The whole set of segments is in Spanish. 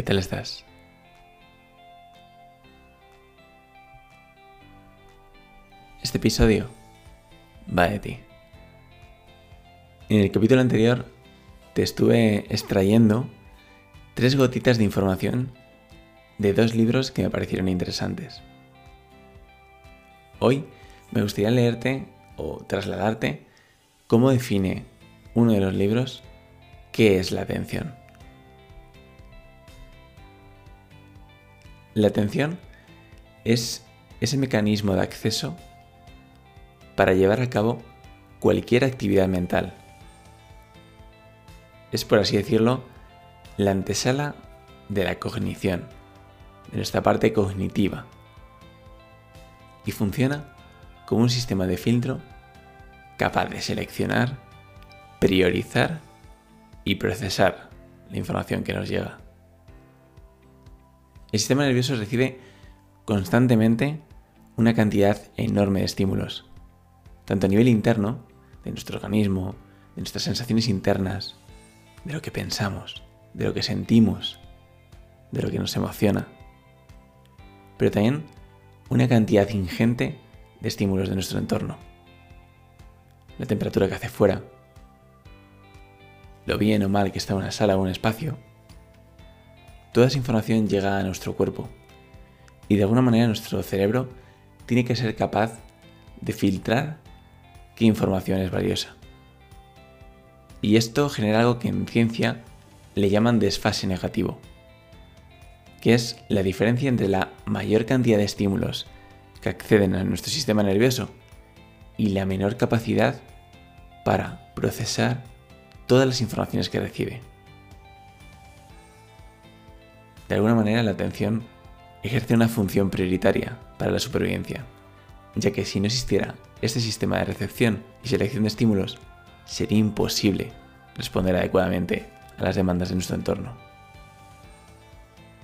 ¿Qué tal estás? Este episodio va de ti. En el capítulo anterior te estuve extrayendo tres gotitas de información de dos libros que me parecieron interesantes. Hoy me gustaría leerte o trasladarte cómo define uno de los libros qué es la atención. La atención es ese mecanismo de acceso para llevar a cabo cualquier actividad mental. Es, por así decirlo, la antesala de la cognición, de nuestra parte cognitiva. Y funciona como un sistema de filtro capaz de seleccionar, priorizar y procesar la información que nos llega. El sistema nervioso recibe constantemente una cantidad enorme de estímulos, tanto a nivel interno, de nuestro organismo, de nuestras sensaciones internas, de lo que pensamos, de lo que sentimos, de lo que nos emociona, pero también una cantidad ingente de estímulos de nuestro entorno. La temperatura que hace fuera, lo bien o mal que está una sala o un espacio, Toda esa información llega a nuestro cuerpo y de alguna manera nuestro cerebro tiene que ser capaz de filtrar qué información es valiosa. Y esto genera algo que en ciencia le llaman desfase negativo, que es la diferencia entre la mayor cantidad de estímulos que acceden a nuestro sistema nervioso y la menor capacidad para procesar todas las informaciones que recibe. De alguna manera la atención ejerce una función prioritaria para la supervivencia, ya que si no existiera este sistema de recepción y selección de estímulos, sería imposible responder adecuadamente a las demandas de nuestro entorno.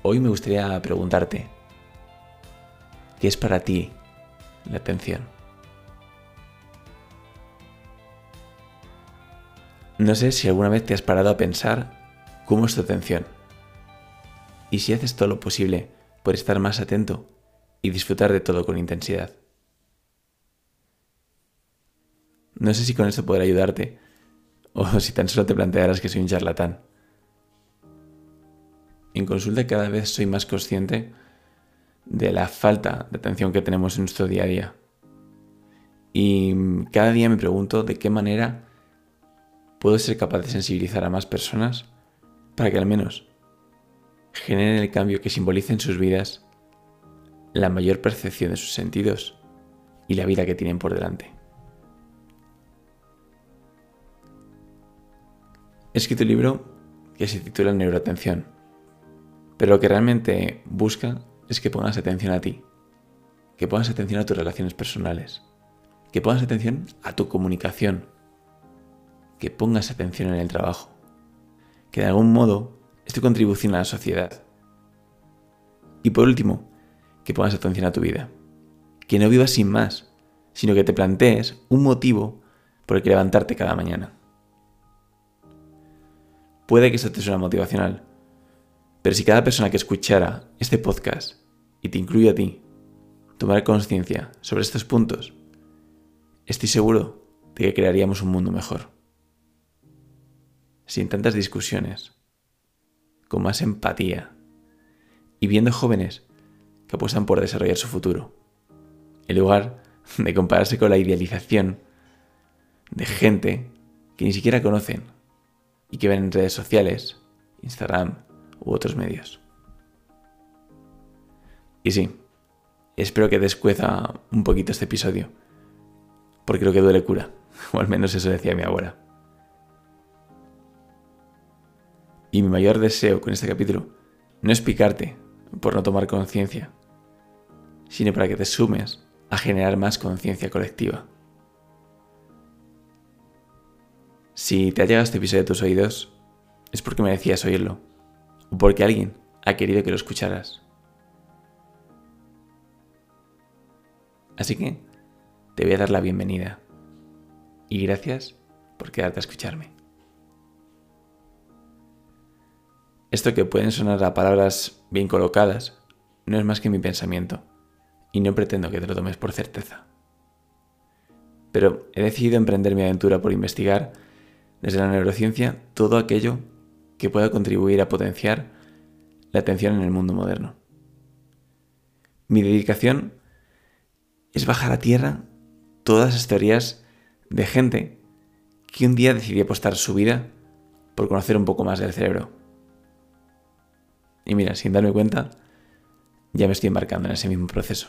Hoy me gustaría preguntarte, ¿qué es para ti la atención? No sé si alguna vez te has parado a pensar cómo es tu atención y si haces todo lo posible por estar más atento y disfrutar de todo con intensidad. No sé si con esto podrá ayudarte o si tan solo te plantearás que soy un charlatán. En consulta cada vez soy más consciente de la falta de atención que tenemos en nuestro día a día. Y cada día me pregunto de qué manera puedo ser capaz de sensibilizar a más personas para que al menos generen el cambio que simboliza en sus vidas la mayor percepción de sus sentidos y la vida que tienen por delante. He escrito un libro que se titula Neuroatención, pero lo que realmente busca es que pongas atención a ti, que pongas atención a tus relaciones personales, que pongas atención a tu comunicación, que pongas atención en el trabajo, que de algún modo es tu contribución a la sociedad. Y por último, que pongas atención a tu vida. Que no vivas sin más, sino que te plantees un motivo por el que levantarte cada mañana. Puede que esto te suene motivacional, pero si cada persona que escuchara este podcast, y te incluye a ti, tomara conciencia sobre estos puntos, estoy seguro de que crearíamos un mundo mejor. Sin tantas discusiones, con más empatía y viendo jóvenes que apuestan por desarrollar su futuro, en lugar de compararse con la idealización de gente que ni siquiera conocen y que ven en redes sociales, Instagram u otros medios. Y sí, espero que descueza un poquito este episodio, porque lo que duele cura, o al menos eso decía mi abuela. Y mi mayor deseo con este capítulo no es picarte por no tomar conciencia, sino para que te sumes a generar más conciencia colectiva. Si te ha llegado este episodio a tus oídos, es porque merecías oírlo, o porque alguien ha querido que lo escucharas. Así que te voy a dar la bienvenida y gracias por quedarte a escucharme. Esto que pueden sonar a palabras bien colocadas, no es más que mi pensamiento, y no pretendo que te lo tomes por certeza. Pero he decidido emprender mi aventura por investigar, desde la neurociencia, todo aquello que pueda contribuir a potenciar la atención en el mundo moderno. Mi dedicación es bajar a tierra todas las teorías de gente que un día decidió apostar su vida por conocer un poco más del cerebro. Y mira, sin darme cuenta, ya me estoy embarcando en ese mismo proceso.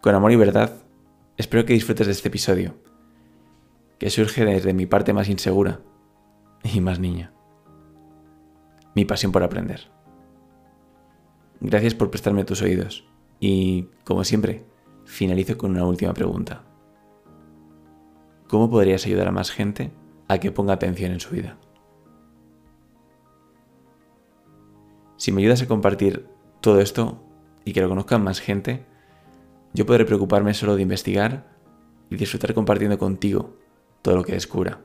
Con amor y verdad, espero que disfrutes de este episodio, que surge desde mi parte más insegura y más niña, mi pasión por aprender. Gracias por prestarme tus oídos y, como siempre, finalizo con una última pregunta. ¿Cómo podrías ayudar a más gente a que ponga atención en su vida? Si me ayudas a compartir todo esto y que lo conozcan más gente, yo podré preocuparme solo de investigar y disfrutar compartiendo contigo todo lo que descubra.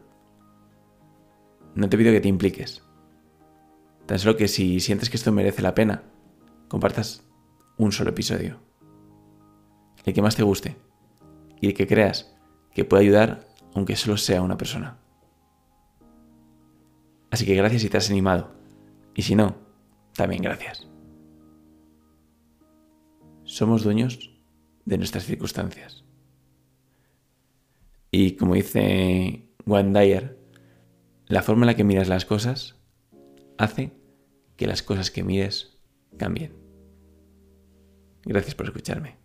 No te pido que te impliques. Tan solo que si sientes que esto merece la pena, compartas un solo episodio. El que más te guste y el que creas que puede ayudar aunque solo sea una persona. Así que gracias si te has animado. Y si no, también gracias. Somos dueños de nuestras circunstancias. Y como dice Juan Dyer, la forma en la que miras las cosas hace que las cosas que mires cambien. Gracias por escucharme.